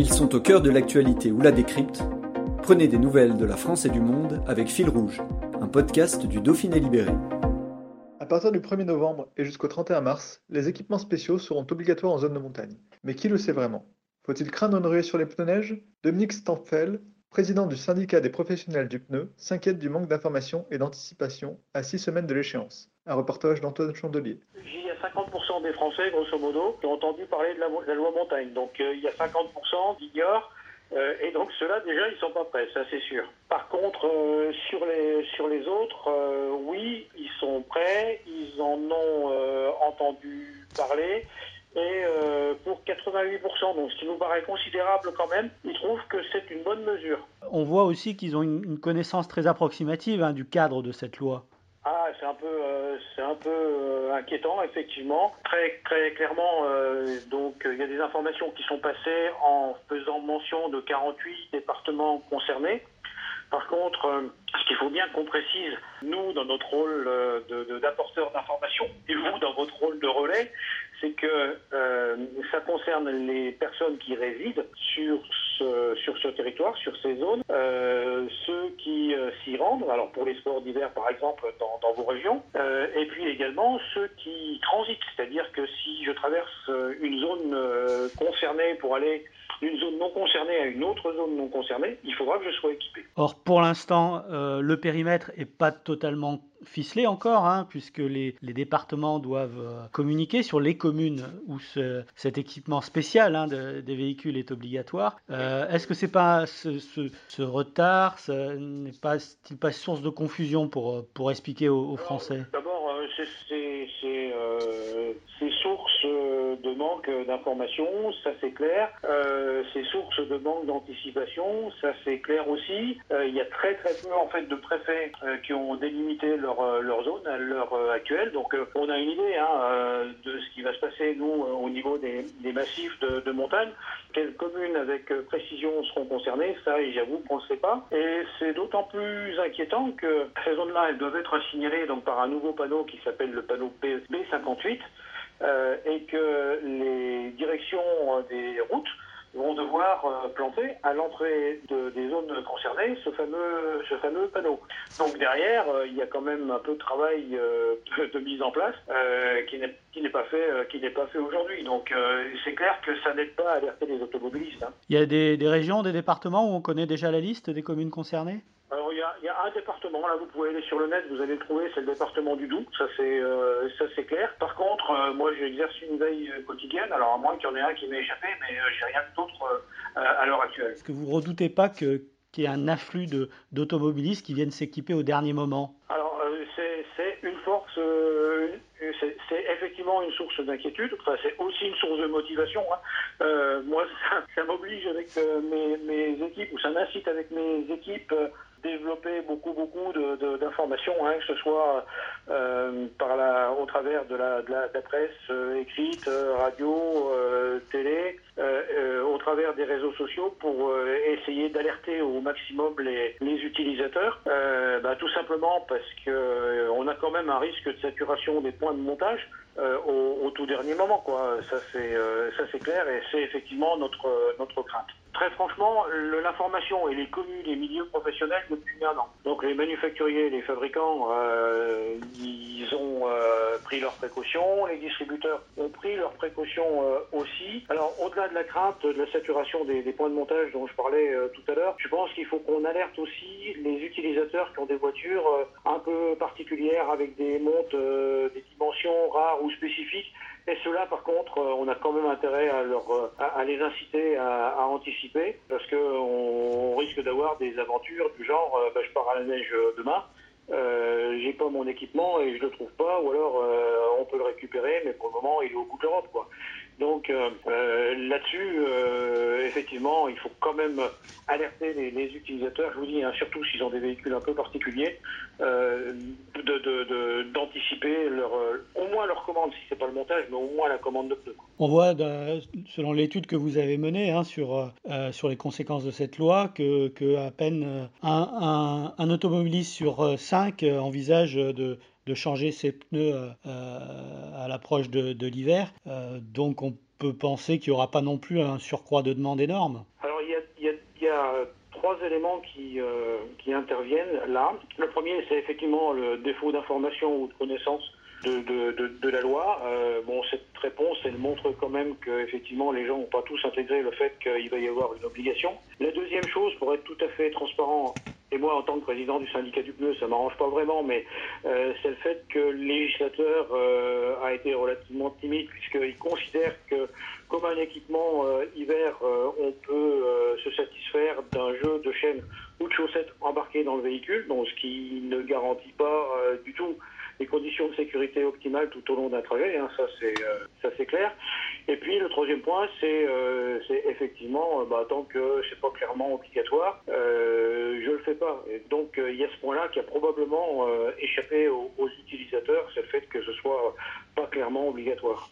Ils sont au cœur de l'actualité ou la décrypte. Prenez des nouvelles de la France et du monde avec Fil Rouge, un podcast du Dauphiné Libéré. À partir du 1er novembre et jusqu'au 31 mars, les équipements spéciaux seront obligatoires en zone de montagne. Mais qui le sait vraiment? Faut-il craindre une ruée sur les pneus neige? Dominique Stampfel, président du syndicat des professionnels du pneu, s'inquiète du manque d'information et d'anticipation à six semaines de l'échéance. Un reportage d'Antoine Chandelier. Il y a 50% des Français, grosso modo, qui ont entendu parler de la, loi montagne. Donc euh, il y a 50% qui ignorent. Euh, et donc ceux-là, déjà, ils sont pas prêts, ça c'est sûr. Par contre, euh, sur, les, sur les autres, oui, ils sont prêts, ils en ont entendu parler. Et pour 88%, donc ce qui nous paraît considérable quand même, ils trouvent que c'est une bonne mesure. On voit aussi qu'ils ont une, connaissance très approximative hein, du cadre de cette loi. C'est un peu, euh, c'est un peu euh, inquiétant, effectivement. Très, très clairement, euh, donc il y a des informations qui sont passées en faisant mention de 48 départements concernés. Par contre, ce qu'il faut bien qu'on précise, nous, dans notre rôle d'apporteur d'information, et vous, dans votre rôle de relais, c'est que ça concerne les personnes qui résident sur ce, sur ce territoire, sur ces zones, ceux qui s'y rendent, alors pour les sports d'hiver par exemple dans, vos régions, et puis également ceux qui transitent, c'est-à-dire que si je traverse une zone concernée pour aller d'une zone non concernée à une autre zone non concernée, il faudra que je sois équipé. Or, pour l'instant, euh, le périmètre n'est pas totalement ficelé encore, hein, puisque les, départements doivent euh, communiquer sur les communes où cet équipement spécial hein, des véhicules est obligatoire. Euh, est-ce que c'est pas ce, retard, ce n'est pas, pas source de confusion pour, pour expliquer aux, Français? D'abord, c'est source de manque d'information, ça c'est clair. Euh, ces sources de manque d'anticipation, ça c'est clair aussi. Euh, il y a très très peu en fait de préfets euh, qui ont délimité leur, euh, zone à l'heure actuelle. Donc on a une idée hein, de ce qui va se passer nous au niveau des, des massifs de, de, montagne. Quelles communes avec précision seront concernées Ça, j'avoue qu'on ne sait pas. Et c'est d'autant plus inquiétant que ces zones-là, elles doivent être signalées donc par un nouveau panneau qui s'appelle le panneau B58. Euh, et que les directions euh, des routes vont devoir euh, planter à l'entrée de, des zones concernées ce fameux, ce fameux panneau. Donc derrière, il y a quand même un peu de travail de, mise en place qui n'est qui n'est pas fait fait aujourd'hui. Donc c'est clair que ça n'aide pas à alerter les automobilistes. Hein. Il y a des régions, des départements où on connaît déjà la liste des communes concernées? Un département, là vous pouvez aller sur le net, vous allez le trouver, c'est le département du Doubs, ça c'est euh, ça c'est clair. Par contre, euh, moi j'exerce une veille euh, quotidienne, alors à moins qu'il y en ait un qui m'ait échappé, mais j'ai rien d'autre à l'heure actuelle. Est-ce que vous redoutez pas que qu'il y ait un afflux de d'automobilistes qui viennent s'équiper au dernier moment? Alors c'est une force, c'est effectivement une source d'inquiétude, enfin, c'est aussi une source de motivation. Hein. moi ça, ça m'oblige avec mes, mes, équipes, ou ça m'incite avec mes équipes développer beaucoup beaucoup d'informations, de, hein, que ce soit euh, par la, au travers de la, de la, presse euh, écrite, euh, radio, télé, au travers des réseaux sociaux pour essayer d'alerter au maximum les, les utilisateurs, bah, tout simplement parce que on a quand même un risque de saturation des points de montage. Au, au, tout dernier moment, quoi. Ça c'est c'est clair et c'est effectivement notre notre crainte. Très franchement, l'information et les communes, les milieux professionnels depuis un an. Donc les manufacturiers, les fabricants, euh, ils euh, pris leurs précautions, les distributeurs ont pris leurs précautions euh, aussi. Alors au-delà de la crainte de la saturation des, points de montage dont je parlais euh, tout à l'heure, je pense qu'il faut qu'on alerte aussi les utilisateurs qui ont des voitures euh, un peu particulières avec des montes, des dimensions rares ou spécifiques et ceux-là, par contre, on a quand même intérêt à, les inciter à, anticiper, parce qu'on on risque d'avoir des aventures du genre, bah, je pars à la neige demain, euh, j'ai pas mon équipement et je le trouve pas, ou alors euh, on peut le récupérer, mais pour le moment il est au bout de l'Europe. Donc euh, là-dessus, effectivement, il faut quand même alerter les, utilisateurs, je vous dis, hein, surtout s'ils ont des véhicules un peu particuliers, d'anticiper leur, au moins leur commande, si c'est pas le montage, mais au moins la commande de pneus. On voit, selon l'étude que vous avez menée hein, sur, sur les conséquences de cette loi, que, que à peine un, un, un automobiliste sur 5 euh, envisage de, changer ses pneus euh, à l'approche de, l'hiver. Euh, donc on peut penser qu'il n'y aura pas non plus un surcroît de demande énorme Alors il y a, trois éléments qui, interviennent là. Le premier, c'est effectivement le défaut d'information ou de connaissance de, de, de, la loi. Euh, bon, cette réponse, elle montre quand même que effectivement les gens n'ont pas tous intégré le fait qu'il va y avoir une obligation. La deuxième chose, pour être tout à fait transparent, et moi en tant que président du syndicat du pneu, ça m'arrange pas vraiment, mais euh, c'est le fait que le législateur euh, a été relativement timide puisqu'il considère que comme un équipement euh, hiver, on peut se satisfaire d'un jeu de chaîne ou de chaussettes embarquées dans le véhicule, donc ce qui ne garantit pas du tout les conditions de sécurité optimales tout au long d'un trajet, hein, ça c'est euh, ça c'est clair. Et puis le troisième point, c'est euh, effectivement, bah, tant que c'est pas clairement obligatoire, euh, je le fais pas. Donc il y a ce point-là qui a probablement échappé aux, aux utilisateurs, c'est le fait que ce soit pas clairement obligatoire.